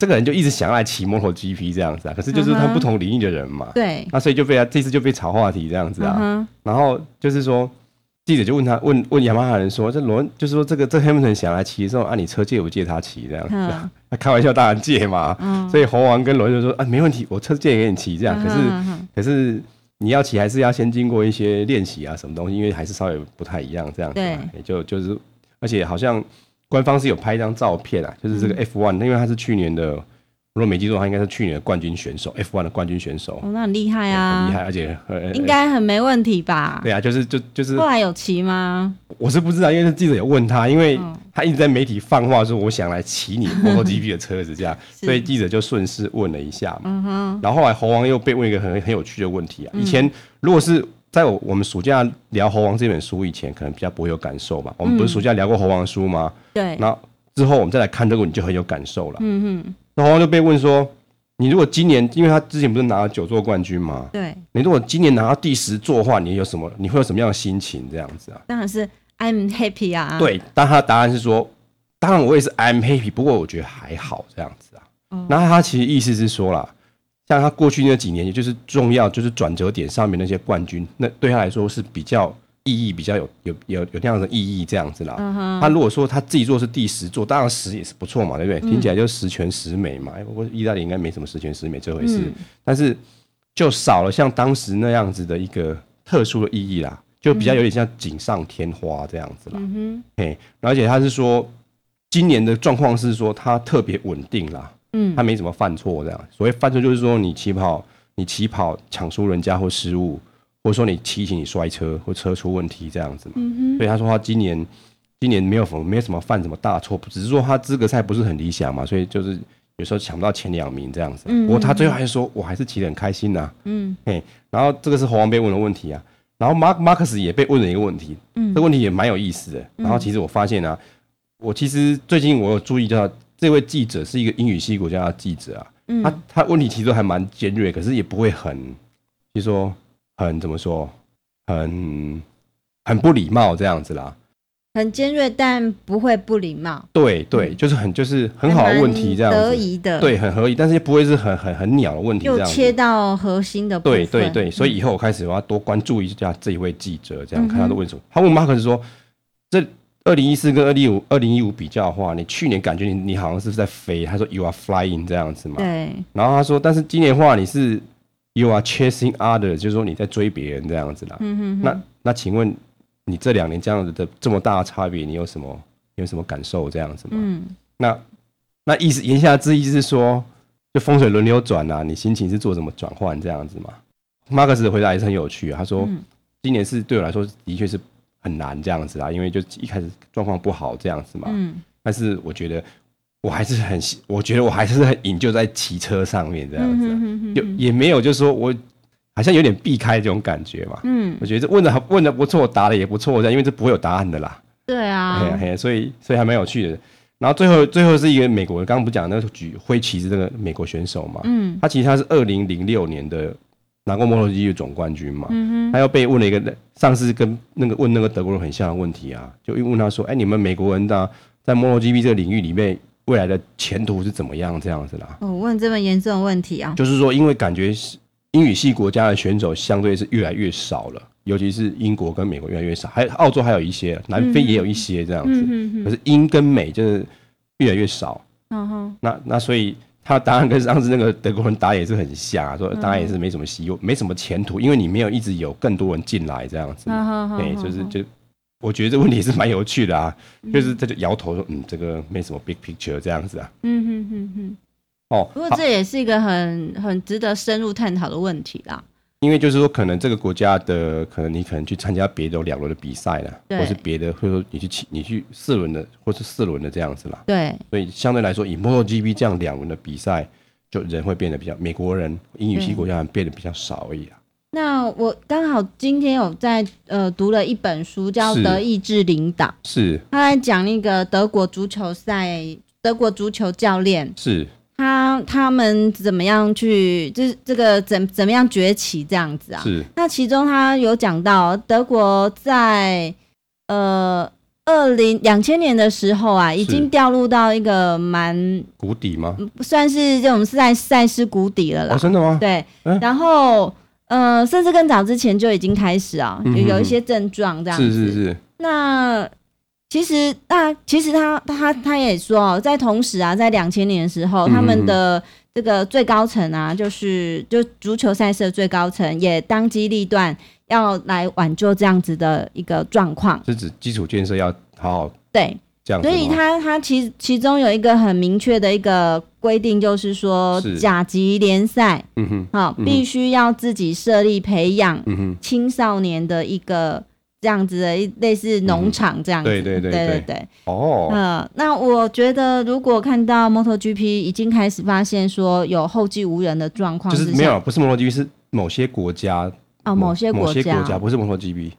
这个人就一直想要来骑 MotoGP 这样子啊，可是就是他不同领域的人嘛，对，那所以就被他这次就被炒话题这样子啊，然后就是说记者就问他问问雅马哈人说，这罗就是说这个这 Hamilton 想来骑的时候啊，你车借不借他骑这样。子？他开玩笑当然借嘛，所以猴王跟罗就说啊，没问题，我车借给你骑这样，可是可是你要骑还是要先经过一些练习啊什么东西，因为还是稍微不太一样这样子，对，就就是而且好像。官方是有拍一张照片啊，就是这个 F1，因为他是去年的，如果没记错，他应该是去年的冠军选手，F1 的冠军选手。哦，那很厉害啊，很厉害，而且应该很没问题吧？对啊，就是就就是。后来有骑吗？我是不知道，因为记者有问他，因为他一直在媒体放话说我想来骑你 MotoGP 的车子这样，所以记者就顺势问了一下嘛。嗯哼。然后后来猴王又被问一个很很有趣的问题啊，以前如果是。在我们暑假聊《猴王》这本书以前，可能比较不会有感受吧。我们不是暑假聊过《猴王》书吗？对。那之后我们再来看这个，你就很有感受了。嗯哼。那猴王就被问说：“你如果今年，因为他之前不是拿了九座冠军吗？对。你如果今年拿到第十座的话，你有什么？你会有什么样的心情？这样子啊？当然是 I'm happy 啊。对，但他的答案是说，当然我也是 I'm happy，不过我觉得还好这样子啊。嗯。那他其实意思是说啦，像他过去那几年，也就是重要就是转折点上面那些冠军，那对他来说是比较。意义比较有有有有那样的意义这样子啦。他如果说他自己做是第十座，当然十也是不错嘛，对不对？听起来就十全十美嘛。不过意大利应该没什么十全十美这回事，但是就少了像当时那样子的一个特殊的意义啦，就比较有点像锦上添花这样子啦。嗯哼，而且他是说今年的状况是说他特别稳定啦，嗯，他没怎么犯错这样。所谓犯错就是说你起跑你起跑抢输人家或失误。或者说你骑行你摔车或车出问题这样子嘛，所以他说他今年今年没有什么没有什么犯什么大错，只是说他资格赛不是很理想嘛，所以就是有时候抢不到前两名这样子。不过他最后还是说我还是骑得很开心呐。嗯，嘿，然后这个是猴王被问的问题啊，然后马马克斯也被问了一个问题，嗯，这个问题也蛮有意思的。然后其实我发现啊，我其实最近我有注意到这位记者是一个英语系国家的记者啊，他他问题其实还蛮尖锐，可是也不会很，就是说。很怎么说，很很不礼貌这样子啦，很尖锐，但不会不礼貌。对对，就是很就是很好的问题这样子，得宜的，对，很合宜，但是又不会是很很很鸟的问题这样，又切到核心的部分。对对对，所以以后我开始我要多关注一下这一位记者，这样看他的问什么。他问马克斯说：“这二零一四跟二零一五二零一五比较的话，你去年感觉你你好像是在飞？”他说：“You are flying 这样子嘛。”对。然后他说：“但是今年的话，你是。” You are chasing others，就是说你在追别人这样子啦。嗯哼哼。那那请问你这两年这样子的这么大的差别，你有什么你有什么感受这样子吗？嗯。那那意思言下之意是说，就风水轮流转啊，你心情是做什么转换这样子嘛？马克斯的回答也是很有趣啊，他说今年是对我来说的确是很难这样子啊，因为就一开始状况不好这样子嘛。嗯。但是我觉得。我还是很，我觉得我还是很引咎在骑车上面这样子，就也没有就是说我好像有点避开这种感觉嘛。嗯，我觉得这问的问的不错，答的也不错，这样因为这不会有答案的啦。对啊，嘿，所以所以还蛮有趣的。然后最后最后是一个美国人，刚刚不讲那个举挥旗子那个美国选手嘛，嗯，他其实他是二零零六年的拿过摩托 GP 的总冠军嘛，嗯，他又被问了一个上次跟那个问那个德国人很像的问题啊，就问他说，哎，你们美国人的在摩托 GP 这个领域里面。未来的前途是怎么样？这样子啦。哦，问这么严重的问题啊？就是说，因为感觉英语系国家的选手相对是越来越少了，尤其是英国跟美国越来越少，还澳洲还有一些，南非也有一些这样子。嗯、可是英跟美就是越来越少。嗯哼。那那所以他答案跟上次那个德国人答也是很像啊，说当然也是没什么希望，没什么前途，因为你没有一直有更多人进来这样子。对，就是就。我觉得这问题是蛮有趣的啊，就是他就摇头说，嗯，这个没什么 big picture 这样子啊。嗯哼哼哼。哦，不过这也是一个很很值得深入探讨的问题啦。因为就是说，可能这个国家的，可能你可能去参加别的两轮的比赛了，或是别的，或者说你去你去四轮的，或是四轮的这样子啦。对。所以相对来说，以 MotoGP 这样两轮的比赛，就人会变得比较美国人英语系国家变得比较少而已啊。那我刚好今天有在呃读了一本书，叫《德意志领导》，是他在讲那个德国足球赛，德国足球教练是他他们怎么样去，就是这个怎怎么样崛起这样子啊？是那其中他有讲到德国在呃二零两千年的时候啊，已经掉入到一个蛮谷底吗？算是这种赛赛事谷底了啦。哦，真的吗？对，欸、然后。呃，甚至更早之前就已经开始啊，有有一些症状这样子。是是是。那其实，那其实他他他也说哦，在同时啊，在两千年的时候，他们的这个最高层啊，就是就足球赛事的最高层也当机立断要来挽救这样子的一个状况。是指基础建设要好好对。所以他他其其中有一个很明确的一个规定，就是说甲级联赛，嗯哼，好，必须要自己设立培养青少年的一个这样子的类似农场这样子，对对对对对哦，嗯，那我觉得如果看到 MotoGP 已经开始发现说有后继无人的状况，就是没有，不是 MotoGP 是某些国家哦，某些国家不是 MotoGP。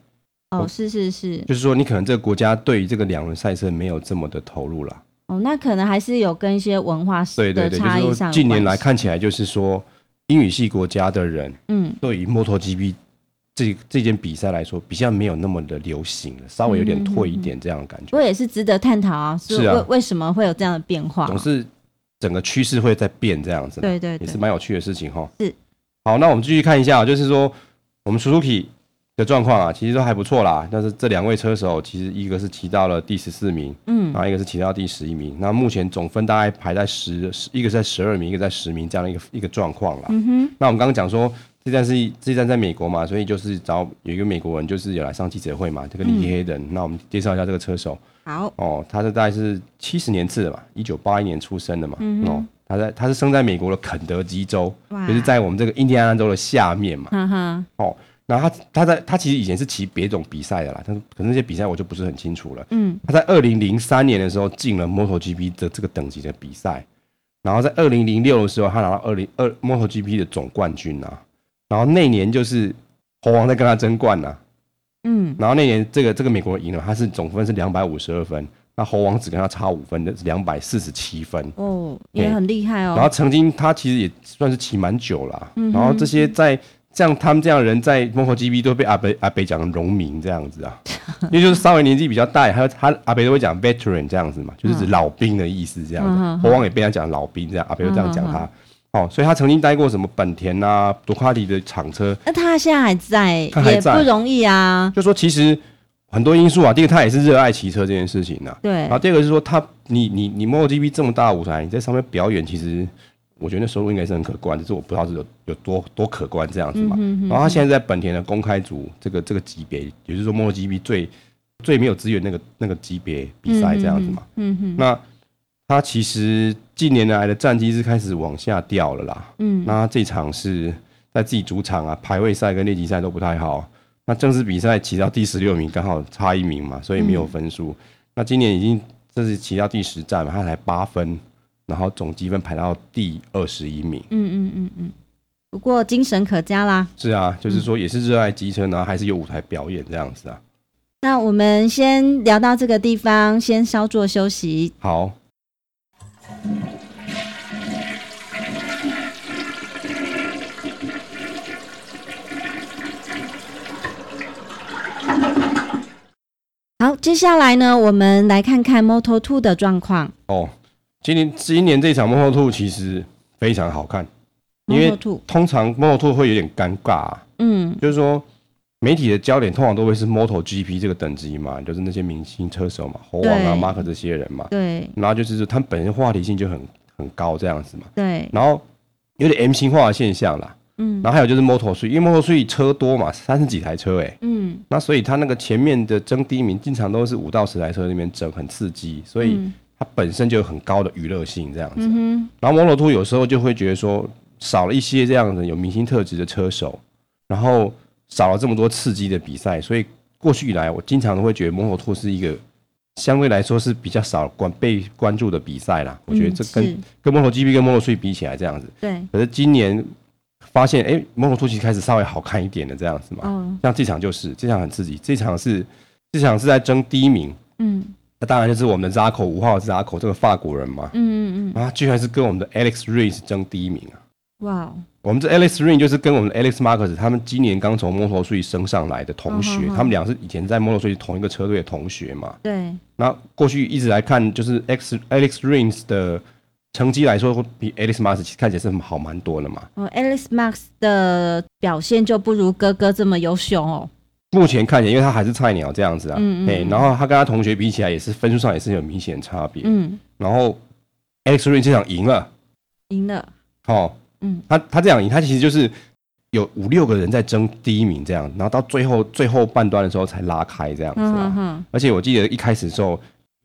哦，是是是，就是说你可能这个国家对于这个两轮赛车没有这么的投入了。哦，那可能还是有跟一些文化对对对，就是说近年来看起来就是说英语系国家的人，嗯，对于 MotoGP 这这件比赛来说，比较没有那么的流行了，稍微有点退一点这样的感觉。不过也是值得探讨啊，是啊，为为什么会有这样的变化？总是整个趋势会在变这样子，对对，也是蛮有趣的事情哈。是，好，那我们继续看一下，就是说我们 Suzuki 的状况啊，其实都还不错啦。但是这两位车手，其实一个是骑到了第十四名，嗯，然后一个是骑到第十一名。那目前总分大概排在十，一个在十二名，一个在十名这样的一个一个状况啦。嗯哼。那我们刚刚讲说，这站是这站在美国嘛，所以就是找有一个美国人，就是有来上记者会嘛，这个李黑人。那我们介绍一下这个车手。好。哦，他是大概是七十年次的嘛，一九八一年出生的嘛。嗯。哦，他在他是生在美国的肯德基州，就是在我们这个印第安纳州的下面嘛。嗯哼。哦。然后他他在他其实以前是骑别种比赛的啦，他可能那些比赛我就不是很清楚了。嗯，他在二零零三年的时候进了 MotoGP 的这个等级的比赛，然后在二零零六的时候他拿到二零二 MotoGP 的总冠军啊，然后那年就是猴王在跟他争冠呐，嗯，然后那年这个这个美国人赢了，他是总分是两百五十二分，那猴王只跟他差五分的是两百四十七分。哦，也很厉害哦。然后曾经他其实也算是骑蛮久了，然后这些在。像他们这样的人在 MotoGP 都被阿北阿北讲农民这样子啊，因为就是稍微年纪比较大，还有他阿北都会讲 veteran 这样子嘛，就是指老兵的意思这样子。猴王也被他讲老兵这样，阿北就这样讲他。哦，所以他曾经待过什么本田啊、杜卡迪的厂车。那他现在还在，他还在，也不容易啊。就说其实很多因素啊，第一个他也是热爱骑车这件事情呐。对。然后第二个是说他，你你你 MotoGP 这么大的舞台，你在上面表演，其实。我觉得那收入应该是很可观，只是我不知道是有有多多可观这样子嘛。嗯、哼哼，然后他现在在本田的公开组这个这个级别，也就是说 MotoGP 最最没有资源那个那个级别比赛这样子嘛。嗯哼，那他其实近年来的战绩是开始往下掉了啦。嗯，那他这场是在自己主场啊，排位赛跟练习赛都不太好。那正式比赛骑到第十六名，刚好差一名嘛，所以没有分数。嗯、那今年已经这是骑到第十站嘛，他才八分。然后总积分排到第二十一名。嗯嗯嗯嗯，不过精神可嘉啦。是啊，就是说也是热爱机车，然后还是有舞台表演这样子啊。那我们先聊到这个地方，先稍作休息。好。好，接下来呢，我们来看看 Moto2 的状况。哦。今年今年这场 Moto2 其实非常好看，因为通常 Moto2 会有点尴尬，啊，嗯，就是说媒体的焦点通常都会是 MotoGP 这个等级嘛，就是那些明星车手嘛，猴王啊、马可这些人嘛，对，然后就是说他们本身话题性就很很高这样子嘛，对，然后有点 M 型化的现象啦，嗯，然后还有就是 Moto 税因为 Moto 税车多嘛，三十几台车哎，嗯，那所以他那个前面的争第一名经常都是五到十台车那边争，很刺激，所以。嗯它本身就有很高的娱乐性，这样子。嗯、然后 Moto2 有时候就会觉得说，少了一些这样的有明星特质的车手，然后少了这么多刺激的比赛，所以过去以来，我经常都会觉得 Moto2 是一个相对来说是比较少关被关注的比赛啦。我觉得这跟、嗯、跟 MotoGP 跟 Moto3 比起来这样子。对。可是今年发现，哎，Moto2 其实开始稍微好看一点的这样子嘛。嗯。像这场就是，这场很刺激，这场是这场是在争第一名。嗯。那当然就是我们的 Zarco 五号 Zarco 这个法国人嘛，嗯嗯嗯，啊，居然是跟我们的 Alex Rins 争第一名啊！哇 Wow，我们这 Alex Rins 就是跟我们的 Alex Marquez 他们今年刚从 Moto3 升上来的同学，oh, oh, oh. 他们俩是以前在 Moto3 同一个车队的同学嘛。对。那过去一直来看，就是 X Alex Rins 的成绩来说，比 Alex Marquez 看起来是好蛮多的嘛。哦，Alex Marquez 的表现就不如哥哥这么优秀哦。目前看起来，因为他还是菜鸟这样子啊，嗯嗯，然后他跟他同学比起来，也是分数上也是有明显差别，嗯，然后 Alex Rins 这场赢了，赢了，哦，嗯，他他这样赢，他其实就是有五六个人在争第一名这样，然后到最后最后半段的时候才拉开这样子啊，嗯嗯，而且我记得一开始的时候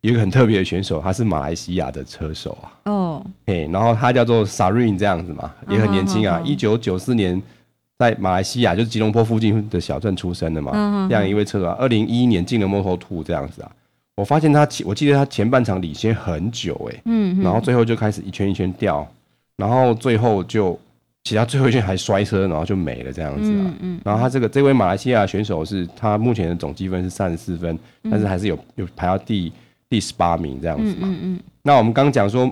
有一个很特别的选手，他是马来西亚的车手啊，哦，嘿，然后他叫做 Sarin 这样子嘛，也很年轻啊，一九九四年。在马来西亚，就是吉隆坡附近的小镇出生的嘛，嗯、这样一位车手，二零一一年进了 Moto2 这样子啊。我发现他前，我记得他前半场领先很久诶、欸，嗯，然后最后就开始一圈一圈掉，然后最后就其他最后一圈还摔车，然后就没了这样子啊。嗯嗯、然后他这个这位马来西亚选手是他目前的总积分是三十四分，但是还是有有排到第第十八名这样子嘛。嗯那我们刚讲说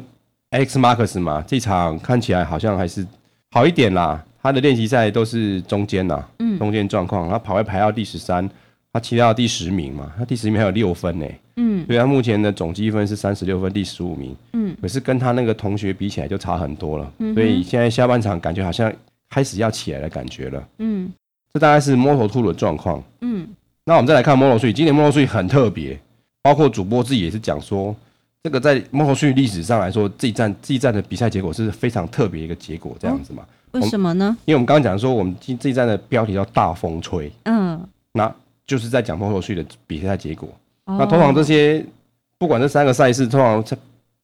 Alex Marquez 嘛，这场看起来好像还是好一点啦。他的练习赛都是中间呐，嗯，中间状况，他跑位排到第十三，他骑到第十名嘛，他第十名还有六分呢，嗯，所以他目前的总积分是三十六分，第十五名，嗯，可是跟他那个同学比起来就差很多了，嗯，所以现在下半场感觉好像开始要起来的感觉了，嗯，这大概是 Moto2 的状况，嗯，那我们再来看 Moto3，今年 Moto3 很特别，包括主播自己也是讲说，这个在 Moto3 历史上来说，这一站这一站的比赛结果是非常特别一个结果，这样子嘛。哦为什么呢？因为我们刚刚讲说，我们这这一站的标题叫“大风吹”，嗯，那就是在讲 Moto3 的比赛结果。哦、那通常这些不管这三个赛事，通常在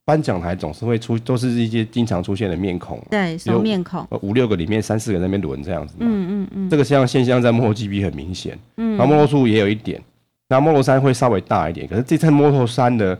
颁奖台总是会出，都是一些经常出现的面孔，对，熟面孔，五六个里面三四个在那边轮这样子嘛。嗯嗯嗯，这个像现象在 MotoGP 很明显，嗯，然后 Moto2 也有一点，那 Moto3 会稍微大一点，可是这次 Moto3 的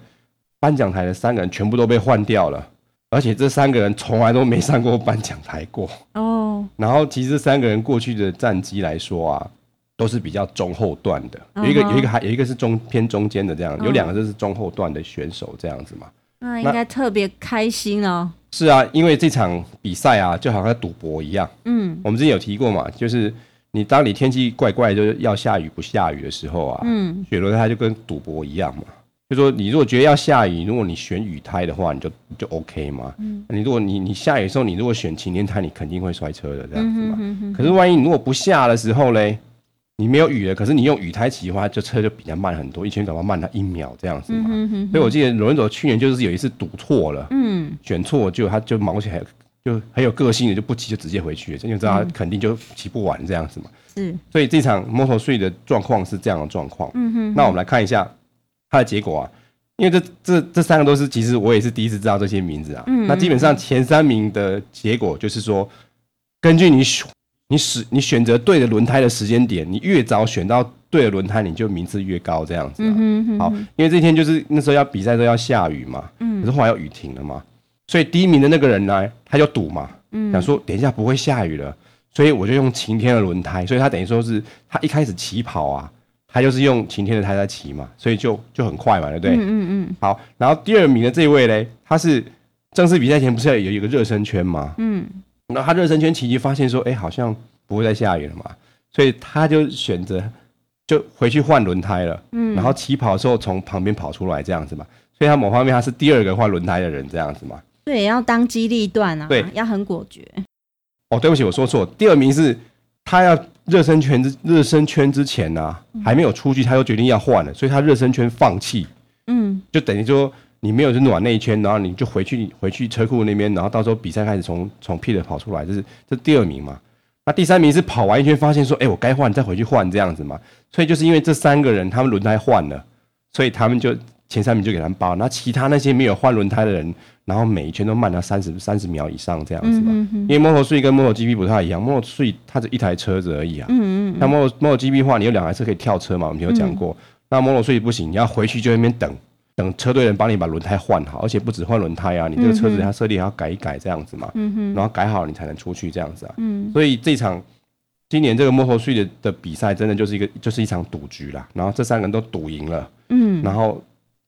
颁奖台的三个人全部都被换掉了。而且这三个人从来都没上过颁奖台过哦。然后其实这三个人过去的战绩来说啊，都是比较中后段的。有一个有一个还有一个是中偏中间的这样，有两个就是中后段的选手这样子嘛。那应该特别开心哦。是啊，因为这场比赛啊，就好像赌博一样。嗯，我们之前有提过嘛，就是你当你天气怪怪，就是要下雨不下雨的时候啊，嗯，雪轮胎就跟赌博一样嘛。就说你如果觉得要下雨，如果你选雨胎的话，你就就 OK 嘛。嗯，你如果你你下雨的时候，你如果选晴天胎，你肯定会摔车的这样子嘛。嗯、哼哼哼，可是万一你如果不下的时候嘞，你没有雨了，可是你用雨胎骑的话，就车就比较慢很多，一圈搞不好慢它一秒这样子嘛。嗯、哼哼，所以我记得罗文佐去年就是有一次赌错了，嗯，选错就他就毛起来，就很有个性的就不骑就直接回去了，因为知道他肯定就骑不完这样子嘛。是，所以这场 Moto3 的状况是这样的状况。嗯哼，那我们来看一下。它的结果啊，因为这这这三个都是，其实我也是第一次知道这些名字啊。嗯，那基本上前三名的结果就是说，根据你选你使你选择对的轮胎的时间点，你越早选到对的轮胎，你就名次越高这样子。嗯哼哼。好，因为这天就是那时候要比赛都要下雨嘛。嗯。可是后来要雨停了嘛，所以第一名的那个人呢，他就赌嘛，想说等一下不会下雨了，所以我就用晴天的轮胎，所以他等于说是他一开始起跑啊。他就是用晴天的胎在骑嘛，所以就就很快嘛，对不对？嗯嗯嗯。好，然后第二名的这一位嘞，他是正式比赛前不是要有一个热身圈嘛？嗯。然后他热身圈骑骑发现说，哎，好像不会再下雨了嘛，所以他就选择就回去换轮胎了。嗯。然后起跑的时候从旁边跑出来这样子嘛，所以他某方面他是第二个换轮胎的人这样子嘛。对，要当机立断啊，对，要很果决。哦，对不起，我说错，第二名是他要。热身圈之热身圈之前呢、啊，还没有出去，他就决定要换了，所以他热身圈放弃，嗯，就等于说你没有去暖那一圈，然后你就回去回去车库那边，然后到时候比赛开始从从 pit 跑出来，这是这第二名嘛？那第三名是跑完一圈发现说，哎、欸，我该换再回去换这样子嘛？所以就是因为这三个人他们轮胎换了，所以他们就前三名就给他们包，那其他那些没有换轮胎的人。然后每一圈都慢了三十三十秒以上这样子嘛，因为 Moto3 跟 MotoGP 不太一样，Moto3 它是一台车子而已啊。嗯嗯。那 Moto MotoGP 的话，你有两台车可以跳车嘛？我们有讲过。那 Moto3 不行，你要回去就在那边等，等车队人帮你把轮胎换好，而且不止换轮胎啊，你这个车子它设定还要改一改这样子嘛。嗯哼。然后改好你才能出去这样子啊。嗯。所以这场今年这个 Moto3 的的比赛真的就是一个就是一场赌局啦。然后这三个人都赌赢了。嗯。然后。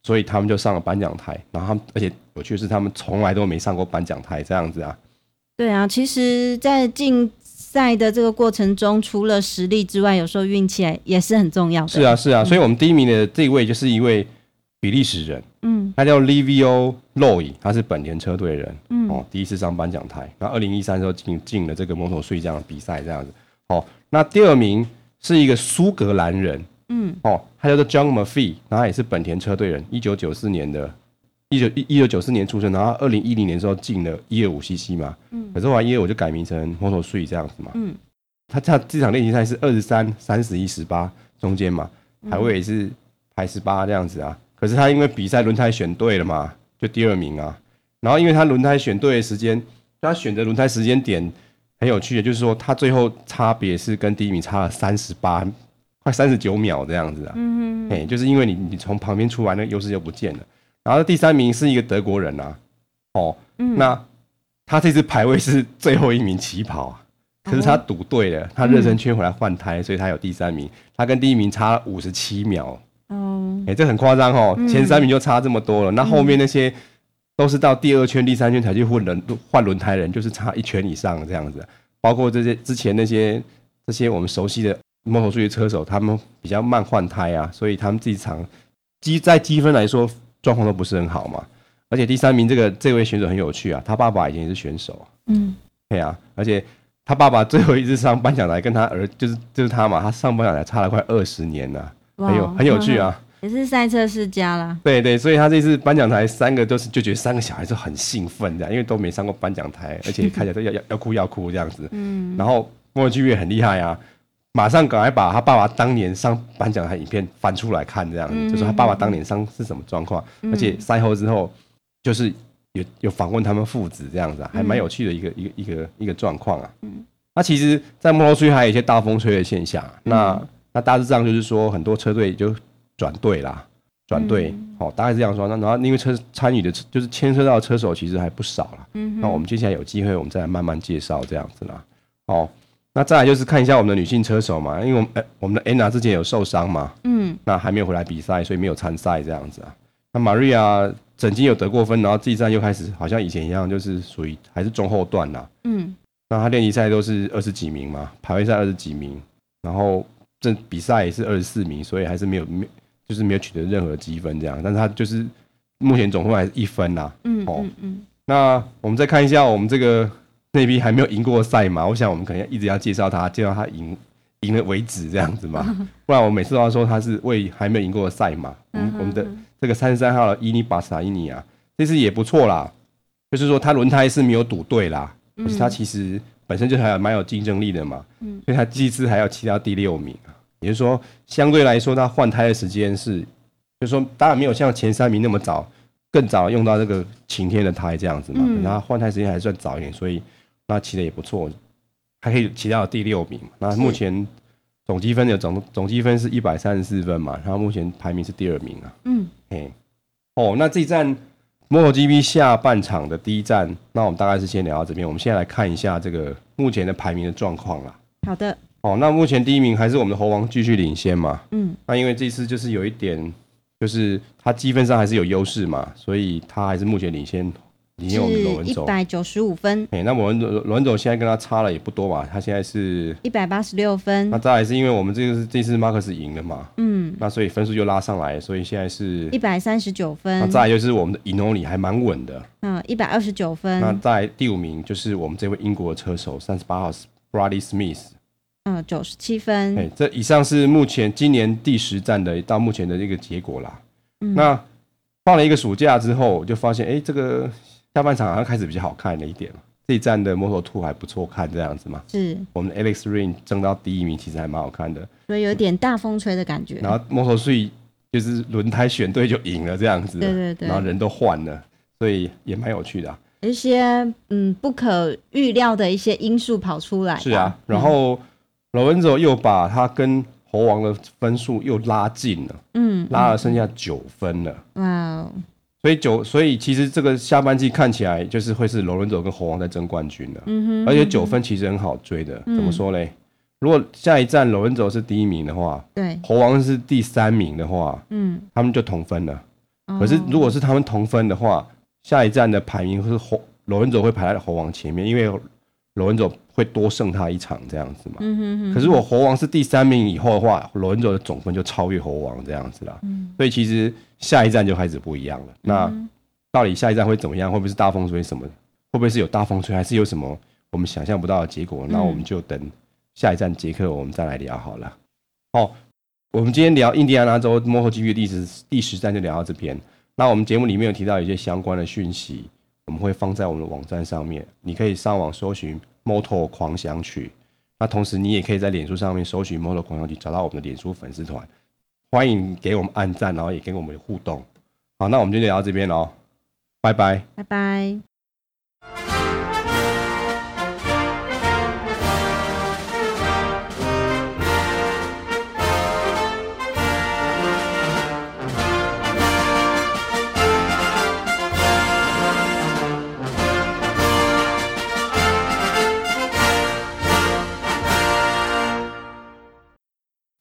所以他们就上了颁奖台，然后他们，而且有趣的是，他们从来都没上过颁奖台这样子啊。对啊，其实，在竞赛的这个过程中，除了实力之外，有时候运气也是很重要的。是啊，是啊，所以我们第一名的这一位就是一位比利时人，嗯，他叫 Livio Loy，他是本田车队人，嗯，哦，第一次上颁奖台，然后二零一三时候进进了这个 Moto3 这样的比赛这样子。哦，那第二名是一个苏格兰人。嗯，哦，他叫做 John Murphy，然后也是本田车队人，一九九四年的，一九一九九四年出生，然后二零一零年的时候进了一二五 CC 嘛，嗯，可是后来一二五就改名成 Moto Three 这样子嘛，嗯，他他这场练习赛是二十三、三十一、十八中间嘛，排位也是排十八这样子啊，可是他因为比赛轮胎选对了嘛，就第二名啊，然后因为他轮胎选对的时间，他选择轮胎时间点很有趣的，就是说他最后差别是跟第一名差了三十八。快三十九秒这样子啊，嗯哼，哎，就是因为你你从旁边出来，那优势就不见了。然后第三名是一个德国人啊，哦，嗯、那他这次排位是最后一名起跑啊，可是他赌对了，他热身圈回来换胎，所以他有第三名，他跟第一名差五十七秒。哦，哎，这很夸张哦，前三名就差这么多了，那后面那些都是到第二圈、第三圈才去换轮换轮胎的人，就是差一圈以上这样子。包括这些之前那些这些我们熟悉的 MotoGP 车手，他们比较慢换胎啊，所以他们自己场积在积分来说状况都不是很好嘛。而且第三名这个这位选手很有趣啊，他爸爸以前也是选手，嗯，对啊，而且他爸爸最后一次上颁奖台跟他儿就是就是他嘛，他上颁奖台差了快二十年了，很有很有趣啊。也是赛车世家啦，对对，所以他这次颁奖台三个都是就觉得三个小孩子很兴奋这样，因为都没上过颁奖台，而且看起来都要要要哭要哭这样子。嗯，然后莫巨也很厉害啊，马上赶快把他爸爸当年上颁奖台影片翻出来看，这样子，嗯、就是他爸爸当年上是什么状况，嗯、而且赛后之后就是有有访问他们父子这样子，啊，还蛮有趣的一个、嗯、一个一个一个状况啊。嗯，那其实，在摩托区还有一些大风吹的现象，啊，那、嗯、那大致上就是说很多车队就。转队啦，转队，嗯哦，大概是这样说。那然后因为车参与的，就是牵涉到的车手其实还不少了。嗯，那我们接下来有机会，我们再来慢慢介绍这样子啦。哦，那再来就是看一下我们的女性车手嘛，因为我们呃我们的 Anna 之前有受伤嘛，嗯，那还没有回来比赛，所以没有参赛这样子啊。那 Maria 曾经有得过分，然后这一站又开始好像以前一样，就是属于还是中后段啦。嗯，那她练习赛都是二十几名嘛，排位赛二十几名，然后这比赛也是二十四名，所以还是没有没。就是没有取得任何积分这样，但是她就是目前总分还是一分呐、啊。嗯嗯嗯。那我们再看一下我们这个那批还没有赢过赛马，我想我们可能要一直要介绍他，介绍他赢赢了为止这样子嘛，不然我每次都要说他是为还没有赢过的赛马。嗯，我们的这个三十三号的伊尼巴萨伊尼啊，这次也不错啦，就是说他轮胎是没有赌对啦，可是他其实本身就还蛮有竞争力的嘛。嗯。所以他这次还要骑到第六名。也就是说，相对来说，他换胎的时间是，就是说，当然没有像前三名那么早，更早用到这个晴天的胎这样子嘛。然后换胎时间还算早一点，所以那骑的也不错，还可以骑到第六名。那目前总积分的总总积分是一百三十四分嘛，然后目前排名是第二名啊。嗯，嘿，哦，那这一站 MotoGP 下半场的第一站，那我们大概是先聊到这边。我们现在来看一下这个目前的排名的状况啦。好的。哦，那目前第一名还是我们的猴王继续领先嘛？嗯，那因为这次就是有一点，就是他积分上还是有优势嘛，所以他还是目前领先，领先我们罗文佐一百九十五分。哎，那我们罗文总现在跟他差了也不多吧？他现在是一百八十六分。那再来是因为我们这个是这次马克思赢了嘛？嗯，那所以分数就拉上来，所以现在是一百三十九分。那再来就是我们的伊诺里还蛮稳的，嗯，一百二十九分。那在第五名就是我们这位英国的车手三十八号 Bradley Smith。嗯，九十七分。哎，这以上是目前今年第十站的到目前的这个结果啦。嗯，那放了一个暑假之后，我就发现，哎，这个下半场好像开始比较好看了一点。这一站的 Moto2 还不错看，这样子嘛。是。我们的 Alex Rins 争到第一名，其实还蛮好看的。所以有点大风吹的感觉。然后 Moto3 就是轮胎选对就赢了这样子。对对对。然后人都换了，所以也蛮有趣的啊。一些嗯不可预料的一些因素跑出来。是啊，然后。罗文佐又把他跟猴王的分数又拉近了，嗯，拉了剩下九分了，哇！所以九，所以其实这个下半季看起来就是会是罗伦佐跟猴王在争冠军的，嗯哼，而且九分其实很好追的，怎么说嘞？如果下一站罗伦佐是第一名的话，对，猴王是第三名的话，嗯，他们就同分了。可是如果是他们同分的话，下一站的排名是猴罗伦佐会排在猴王前面，因为。罗恩佐会多胜他一场这样子嘛？嗯哼哼。可是我猴王是第三名以后的话，罗恩佐的总分就超越猴王这样子啦。嗯。所以其实下一站就开始不一样了。那到底下一站会怎么样？会不会是大风吹什么？会不会是有大风吹，还是有什么我们想象不到的结果？那我们就等下一站捷克，我们再来聊好了。哦，我们今天聊印第安纳州 MotoGP 第十第十站就聊到这边。那我们节目里面有提到一些相关的讯息。我们会放在我们的网站上面，你可以上网搜寻 “Moto 狂想曲”。那同时，你也可以在脸书上面搜寻 “Moto 狂想曲”，找到我们的脸书粉丝团。欢迎给我们按赞，然后也跟我们互动。好，那我们就聊到这边喽，拜拜，拜拜。